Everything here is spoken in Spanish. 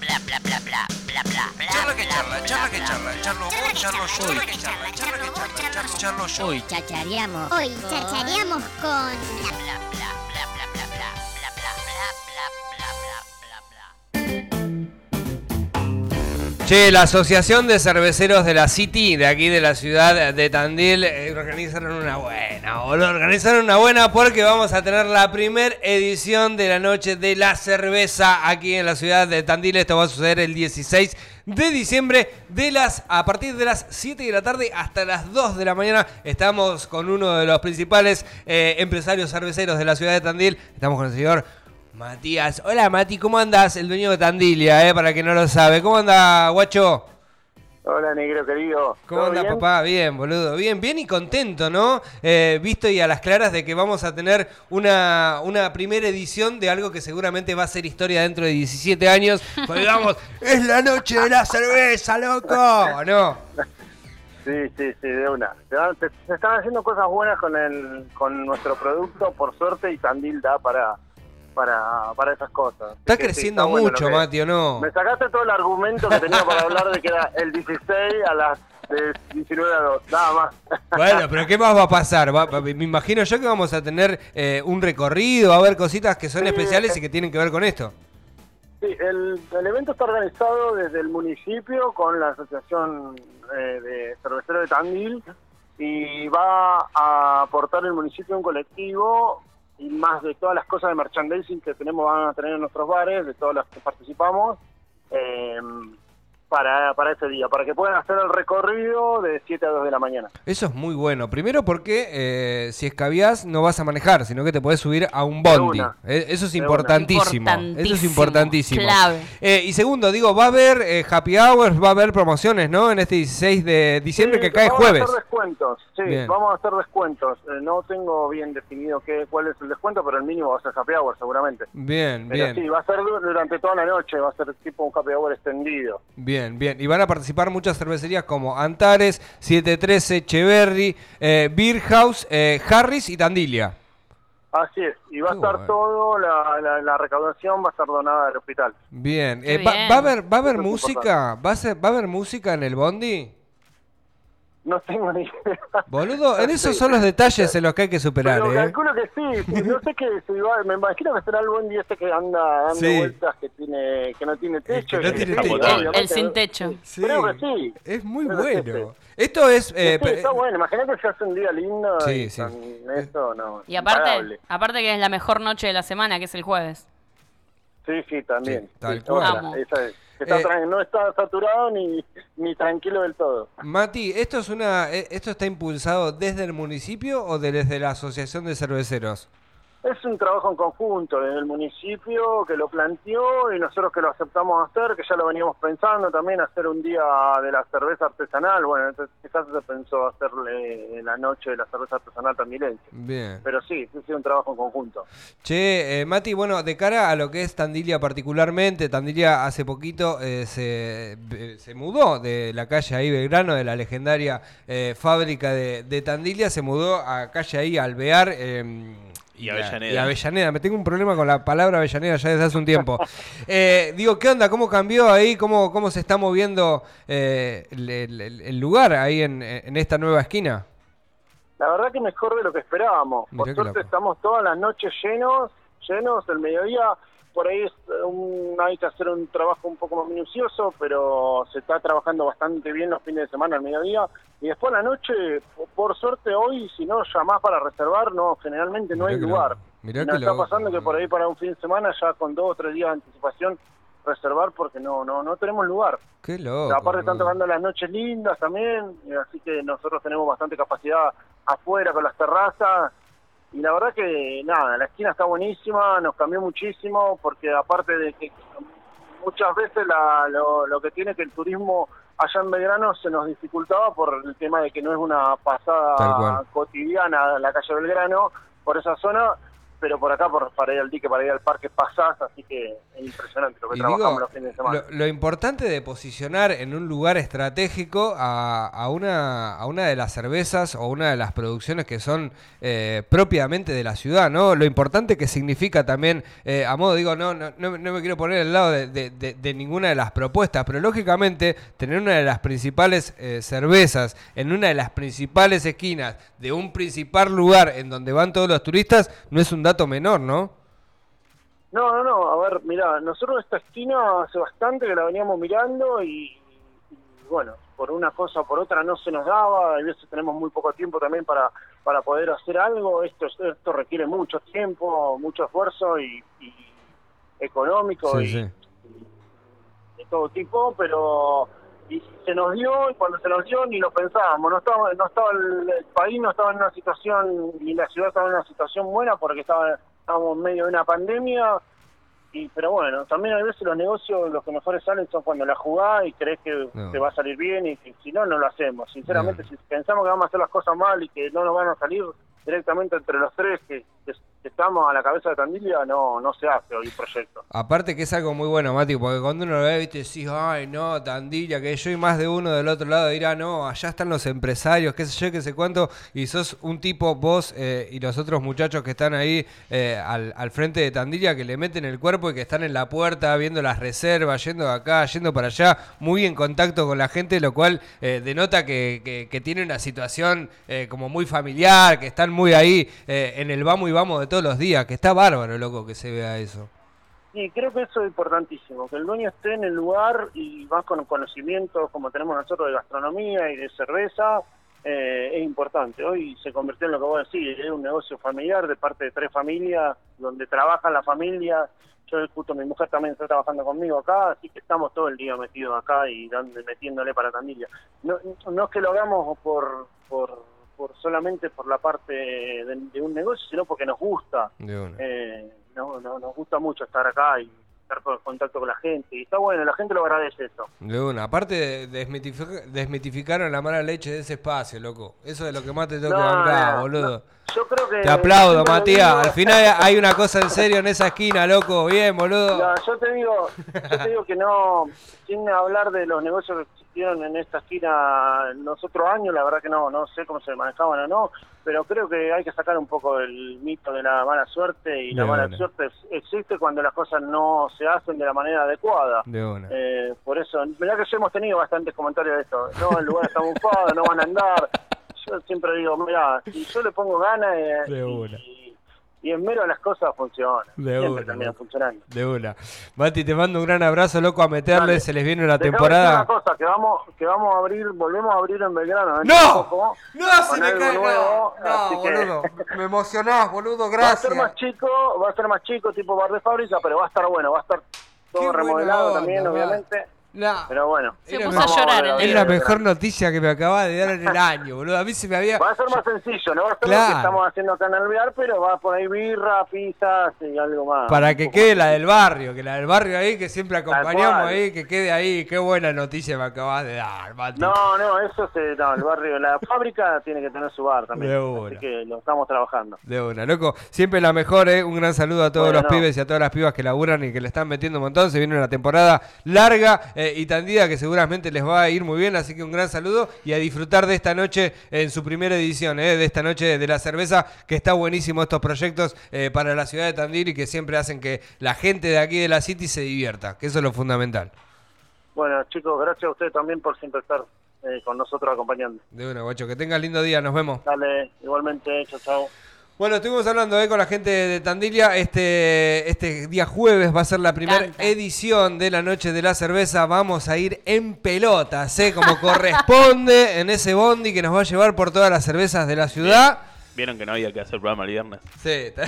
bla bla bla bla bla bla bla. Charla que charla, charla que charla, charlo vos, charlo yo, charla que charla, charla que charla, charlo, charlo yo. Hoy chachareamos. Hoy chachareamos con bla bla Che, la Asociación de Cerveceros de la City, de aquí de la ciudad de Tandil, eh, organizaron una buena, boludo. Organizaron una buena porque vamos a tener la primer edición de la Noche de la Cerveza aquí en la ciudad de Tandil. Esto va a suceder el 16 de diciembre de las a partir de las 7 de la tarde hasta las 2 de la mañana. Estamos con uno de los principales eh, empresarios cerveceros de la ciudad de Tandil. Estamos con el señor Matías. Hola Mati, ¿cómo andas? El dueño de Tandilia, eh, para quien no lo sabe. ¿Cómo anda, guacho? Hola, negro querido. ¿Cómo ¿Todo anda, bien? papá? Bien, boludo. Bien, bien y contento, ¿no? Eh, visto y a las claras de que vamos a tener una, una primera edición de algo que seguramente va a ser historia dentro de 17 años. Porque digamos, es la noche de la cerveza, loco. ¿O no? Sí, sí, sí, de una. Se están haciendo cosas buenas con el con nuestro producto, por suerte, y Tandil da para para, para esas cosas. Está sí, creciendo está mucho, Mati, ¿o no? Me sacaste todo el argumento que tenía para hablar de que era el 16 a las de 19 a 2, nada más. Bueno, pero ¿qué más va a pasar? Va- va- me imagino yo que vamos a tener eh, un recorrido, va a haber cositas que son Sí, especiales eh. y que tienen que ver con esto. Sí, el, el evento está organizado desde el municipio con la Asociación eh, de Cerveceros de Tandil y va a aportar el municipio un colectivo y más de todas las cosas de merchandising que tenemos van a tener en nuestros bares, de todas las que participamos, eh, para, para ese día, para que puedan hacer el recorrido de 7 a 2 de la mañana. Eso es muy bueno. Primero porque eh, si escabiás no vas a manejar, sino que te podés subir a un bondi. Eh, Eso es importantísimo. Eso es Importantísimo, clave. Eh, y segundo, digo, va a haber eh, happy hours, va a haber promociones, ¿no? En este 16 de diciembre Sí, que cae vamos jueves. a hacer descuentos, sí, Bien. vamos a hacer descuentos. Eh, no tengo bien definido qué, cuál es el descuento, pero el mínimo va a ser happy hour seguramente. Bien, Pero bien. sí, va a ser du- durante toda la noche, va a ser tipo un happy hour extendido. Bien, bien. Y van a participar muchas cervecerías como Antares, 713, Cheverry, eh, Beer House, eh, Harris y Tandilia. Así es, y va a estar bueno. todo, la, la, la recaudación va a estar donada al hospital. Bien. Eh, va, bien. va a haber, va a haber Eso música? ¿Va a, ser- ¿Va a haber música en el bondi? No tengo ni idea. Boludo, en esos Sí. son los detalles en los que hay que superar, Pero ¿eh? calculo que sí, no sé qué, si va- me imagino que será el buen día este que anda dando Sí. vueltas, que tiene que no tiene techo. no y tiene techo. El sin techo. Sí, Creo que sí. Es muy Creo bueno. Esto es... eh, Sí, está bueno, imagínate se hace un día lindo Sí, y sí. con esto no. Y aparte, aparte que es la mejor noche de la semana, que es el jueves. Sí, sí, también. Sí, tal Sí, cual. esa es. Está Eh, no está saturado ni, ni tranquilo del todo. Mati, ¿esto es una eh, esto está impulsado desde el municipio o desde la Asociación de Cerveceros? Es un trabajo en conjunto desde el municipio que lo planteó y nosotros que lo aceptamos hacer, que ya lo veníamos pensando también, hacer un día de la cerveza artesanal. Bueno, entonces quizás se pensó hacerle la noche de la cerveza artesanal tamilense. Bien. Pero sí, sí, sí, un trabajo en conjunto. Che, eh, Mati, bueno, de cara a lo que es Tandilia particularmente, Tandilia hace poquito eh, se, eh, se mudó de la calle ahí Belgrano, de la legendaria eh, fábrica de, de Tandilia, se mudó a calle ahí Alvear. Y Avellaneda. Y Avellaneda, me tengo un problema con la palabra Avellaneda ya desde hace un tiempo. Eh, digo, ¿qué onda? ¿Cómo cambió ahí? ¿Cómo, cómo se está moviendo eh, el, el- el lugar ahí en, en esta nueva esquina? La verdad que mejor de lo que esperábamos. Mirá Por qué suerte loco. estamos todas las noches llenos, llenos, el mediodía por ahí es un, hay que hacer un trabajo un poco más minucioso, pero se está trabajando bastante bien los fines de semana al mediodía. Y después a la noche, por, suerte hoy, si no llamás para reservar, no generalmente no Mirá hay lugar. Y nos está pasando que por ahí para un fin de semana ya con dos o tres días de anticipación reservar porque no no no tenemos lugar. Qué loco. Aparte están tocando las noches lindas también, así que nosotros tenemos bastante capacidad afuera con las terrazas. Y la verdad que nada, la esquina está buenísima, nos cambió muchísimo, porque aparte de que muchas veces la- lo, lo que tiene que el turismo allá en Belgrano se nos dificultaba por el tema de que no es una pasada cotidiana la calle Belgrano por esa zona. Pero por acá, por, para ir al dique, para ir al parque, pasás, así que es impresionante lo que Y trabajamos digo, los fines de semana. lo, lo importante de posicionar en un lugar estratégico a, a una, a una de las cervezas o una de las producciones que son eh, propiamente de la ciudad, ¿no? Lo importante que significa también, eh, a modo digo, no, no, no, no me quiero poner al lado de, de- de- de ninguna de las propuestas, pero lógicamente tener una de las principales eh, cervezas en una de las principales esquinas de un principal lugar en donde van todos los turistas no es un dato menor, ¿no? No, no, no, a ver, mira, nosotros esta esquina hace bastante que la veníamos mirando y, y, bueno, por una cosa o por otra no se nos daba, a veces tenemos muy poco tiempo también para, para poder hacer algo, esto, esto requiere mucho tiempo, mucho esfuerzo y, y económico Sí, y, sí. de todo tipo, pero y se nos dio y cuando se nos dio ni lo pensábamos, no estaba, no estaba el, el país no estaba en una situación ni la ciudad estaba en una situación buena porque estaba estábamos en medio de una pandemia y pero bueno, también a veces los negocios los que mejores salen son cuando la jugás y crees que No. te va a salir bien y si, si no, no lo hacemos. Sinceramente, si pensamos que vamos a hacer las cosas mal y que no nos van a salir directamente entre los tres que, que- estamos a la cabeza de Tandilia, no no se hace hoy proyecto. Aparte que es algo muy bueno, Mati, porque cuando uno lo ve, viste, decís, ay, no, Tandilla, que yo y más de uno del otro lado dirá, no, allá están los empresarios, qué sé yo, qué sé cuánto, y sos un tipo, vos eh, y los otros muchachos que están ahí eh, al, frente de Tandilla, que le meten el cuerpo y que están en la puerta viendo las reservas, yendo de acá, yendo para allá, muy en contacto con la gente, lo cual eh, denota que, que, que tiene una situación eh, como muy familiar, que están muy ahí eh, en el vamos y vamos de los días, que está bárbaro, loco, que se vea eso. Sí, creo que eso es importantísimo, que el dueño esté en el lugar y más con conocimientos como tenemos nosotros de gastronomía y de cerveza, eh, es importante. Hoy se convirtió en lo que vos decís, es un negocio familiar de parte de tres familias, donde trabaja la familia. Yo justo mi mujer también está trabajando conmigo acá, así que estamos todo el día metidos acá y dando, metiéndole para Tandilla. No, no es que lo hagamos por, por, por solamente por la parte de, de un negocio, sino porque nos gusta. De una. Eh, no, no, nos gusta mucho estar acá y estar en contacto con la gente. Y está bueno, la gente lo agradece eso. De una. Aparte, desmitific- desmitificaron la mala leche de ese espacio, loco. Eso es lo que más te que No, bancar, boludo. no. Yo creo que... Te aplaudo, Matías. Al final hay una cosa en serio en esa esquina, loco. Bien, boludo. No, yo te digo, yo te digo que no, sin hablar de los negocios que existieron en esta esquina en los otros años, la verdad que no, no sé cómo se manejaban o no, pero creo que hay que sacar un poco el mito de la mala suerte y la mala una. suerte existe cuando las cosas no se hacen de la manera adecuada. De una. Eh, por eso, verdad que ya hemos tenido bastantes comentarios de esto. No, el lugar está bufado, no van a andar. Yo siempre digo, mira, si yo le pongo ganas eh, De una. Y, y esmero las cosas funcionan. De siempre una, terminan funcionando. De una. Mati, te mando un gran abrazo, loco, a meterle. Dale. Se les viene una Dejame temporada. Una cosa, que vamos, que vamos a abrir, volvemos a abrir en Belgrano. dentro ¡No! poco, No, se me cae. nuevo, No, no que- boludo. Me emocionás, boludo. Va a ser Gracias. más chico, va a ser más chico, tipo bar de fábrica, pero va a estar bueno, va a estar Qué todo buena remodelado onda, también, va. No. Pero bueno. Se puso a llorar Es día. la en mejor noticia que me acabas de dar en el año, boludo. A mí se me había. Va a ser más sencillo, no va a ser lo Claro. que estamos haciendo acá en Alvear, pero va por ahí birra, pizzas y algo más. Para que quede la del barrio, que la del barrio ahí, que siempre acompañamos ahí, que quede ahí. Qué buena noticia me acabas de dar, Mati. No, no, eso se, no, el barrio, la fábrica tiene que tener su bar también. De una. Así que lo estamos trabajando. De una, loco. Siempre la mejor, ¿eh? Un gran saludo a todos Bueno, los no. pibes y a todas las pibas que laburan y que le están metiendo un montón. Se viene una temporada larga eh, y tandida que seguramente les va a ir muy bien. Así que un gran saludo y a disfrutar de esta noche en su primera edición, ¿eh? De esta noche de la cerveza, que está buenísimo estos proyectos eh, para la ciudad de Tandil y que siempre hacen que la gente de aquí de la City se divierta, que eso es lo fundamental. Bueno, chicos, gracias a ustedes también por siempre estar eh, con nosotros acompañando. De una, guacho. Que tengas lindo día. Nos vemos. Dale, igualmente, chao, chao. Bueno, estuvimos hablando eh, con la gente de Tandilia. Este, este día jueves va a ser la primera edición de la Noche de la Cerveza. Vamos a ir en pelotas, ¿eh? como corresponde, en ese bondi que nos va a llevar por todas las cervezas de la ciudad. Vieron que no había que hacer programa el viernes. Sí, está-